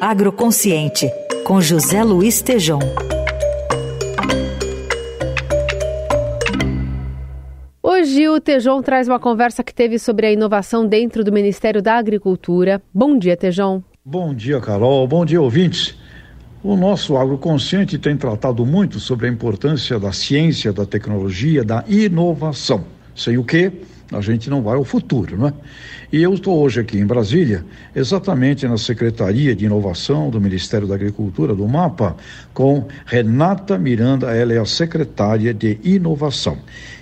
Agroconsciente, com José Luiz Tejom. Hoje o Tejon traz uma conversa que teve sobre a inovação dentro do Ministério da Agricultura. Bom dia, Tejon. Bom dia, Carol. Bom dia, ouvintes. O nosso agroconsciente tem tratado muito sobre a importância da ciência, da tecnologia, da inovação. Sem o que a gente não vai ao futuro, não é? E eu estou hoje aqui em Brasília, exatamente na Secretaria de Inovação do Ministério da Agricultura, do MAPA, com Renata Miranda, ela é a secretária de Inovação.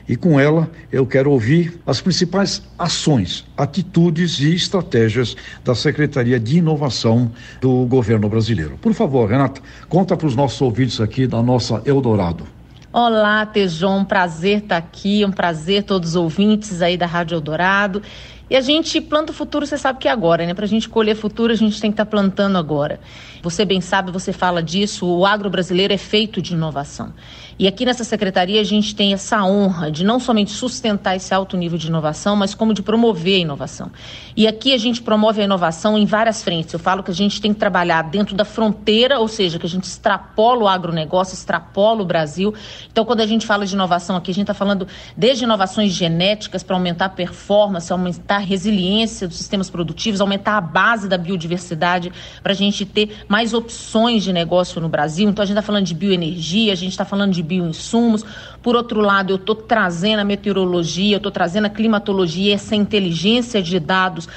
E com ela eu quero ouvir as principais ações, atitudes e estratégias da Secretaria de Inovação do governo brasileiro. Por favor, Renata, conta para os nossos ouvintes aqui da nossa Eldorado. Olá, Tejon, um prazer estar aqui, um prazer todos os ouvintes aí da Rádio Eldorado. E a gente planta o futuro, você sabe que é agora, né? Para a gente colher futuro, a gente tem que estar tá plantando agora. Você bem sabe, você fala disso, o agro brasileiro é feito de inovação. E aqui nessa secretaria a gente tem essa honra de não somente sustentar esse alto nível de inovação, mas como de promover a inovação. E aqui a gente promove a inovação em várias frentes. Eu falo que a gente tem que trabalhar dentro da fronteira, ou seja, que a gente extrapola o agronegócio, extrapola o Brasil. Então, quando a gente fala de inovação aqui, a gente está falando desde inovações genéticas para aumentar a performance, aumentar a resiliência dos sistemas produtivos, aumentar a base da biodiversidade, para a gente ter mais opções de negócio no Brasil. Então, a gente está falando de bioenergia, a gente está falando de bioinsumos. Por outro lado, eu estou trazendo a meteorologia, eu estou trazendo a climatologia, essa inteligência de dados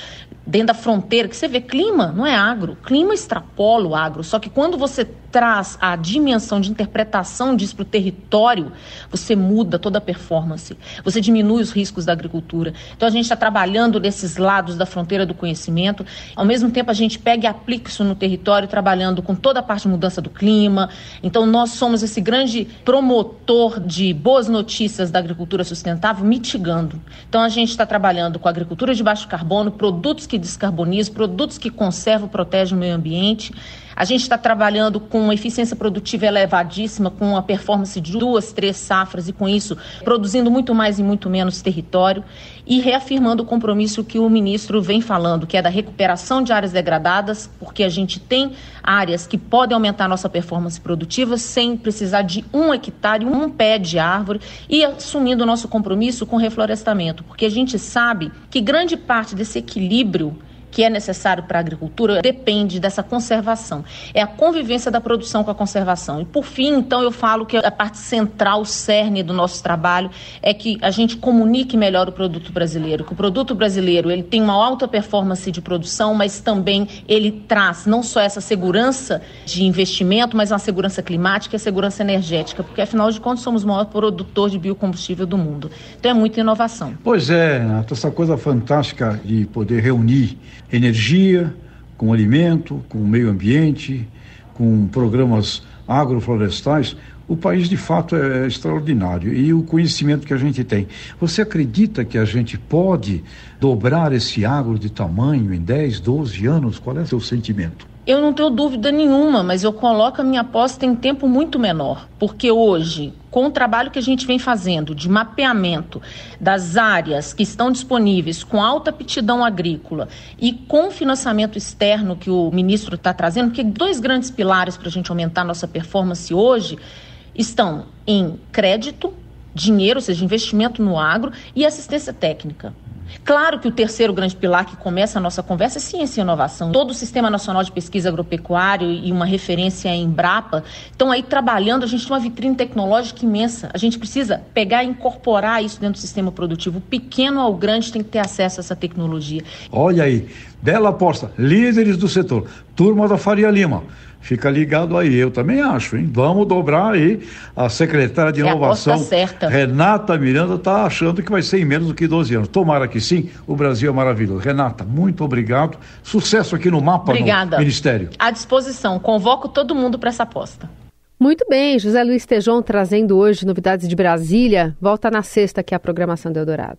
dentro da fronteira, que você vê clima, não é agro. Clima extrapola o agro. Só que quando você traz a dimensão de interpretação disso para o território, você muda toda a performance. Você diminui os riscos da agricultura. Então a gente está trabalhando nesses lados da fronteira do conhecimento. Ao mesmo tempo, a gente pega e aplica isso no território, trabalhando com toda a parte de mudança do clima. Então nós somos esse grande promotor de boas notícias da agricultura sustentável, mitigando. Então a gente está trabalhando com agricultura de baixo carbono, produtos que descarbonizam, produtos que conservam, protegem o meio ambiente. A gente está trabalhando com uma eficiência produtiva elevadíssima, com uma performance de duas, três safras e com isso produzindo muito mais e muito menos território e reafirmando o compromisso que o ministro vem falando, que é da recuperação de áreas degradadas, porque a gente tem áreas que podem aumentar nossa performance produtiva sem precisar de um hectare, um pé de árvore e assumindo o nosso compromisso com reflorestamento, porque a gente sabe que grande parte desse equilíbrio que é necessário para a agricultura depende dessa conservação. É a convivência da produção com a conservação. E por fim, então, eu falo que a parte central, o cerne do nosso trabalho é que a gente comunique melhor o produto brasileiro, que o produto brasileiro ele tem uma alta performance de produção, mas também ele traz não só essa segurança de investimento, mas uma segurança climática e segurança energética, porque afinal de contas somos o maior produtor de biocombustível do mundo. Então é muita inovação. Pois é, essa coisa fantástica de poder reunir energia, com alimento, com meio ambiente, com programas agroflorestais, o país de fato é, é extraordinário e o conhecimento que a gente tem. Você acredita que a gente pode dobrar esse agro de tamanho em 10, 12 anos? Qual é o seu sentimento? Eu não tenho dúvida nenhuma, mas eu coloco a minha aposta em tempo muito menor, porque hoje, com o trabalho que a gente vem fazendo de mapeamento das áreas que estão disponíveis com alta aptidão agrícola e com financiamento externo que o ministro está trazendo, porque dois grandes pilares para a gente aumentar a nossa performance hoje estão em crédito, dinheiro, ou seja, investimento no agro e assistência técnica. Claro que o terceiro grande pilar que começa a nossa conversa é ciência e inovação. Todo o Sistema Nacional de Pesquisa Agropecuário e uma referência em Embrapa estão aí trabalhando. A gente tem uma vitrine tecnológica imensa. A gente precisa pegar e incorporar isso dentro do sistema produtivo. O pequeno ao grande tem que ter acesso a essa tecnologia. Olha aí, bela aposta. Líderes do setor. Turma da Faria Lima. Fica ligado aí, eu também acho, hein? Vamos dobrar aí. A secretária de é Inovação, Renata Miranda, está achando que vai ser em menos do que 12 anos. Tomara que sim, o Brasil é maravilhoso. Renata, muito obrigado. Sucesso aqui no mapa Obrigada. no Ministério. À disposição. Convoco todo mundo para essa aposta. Muito bem, José Luiz Tejon trazendo hoje novidades de Brasília. Volta na sexta aqui a programação do Eldorado.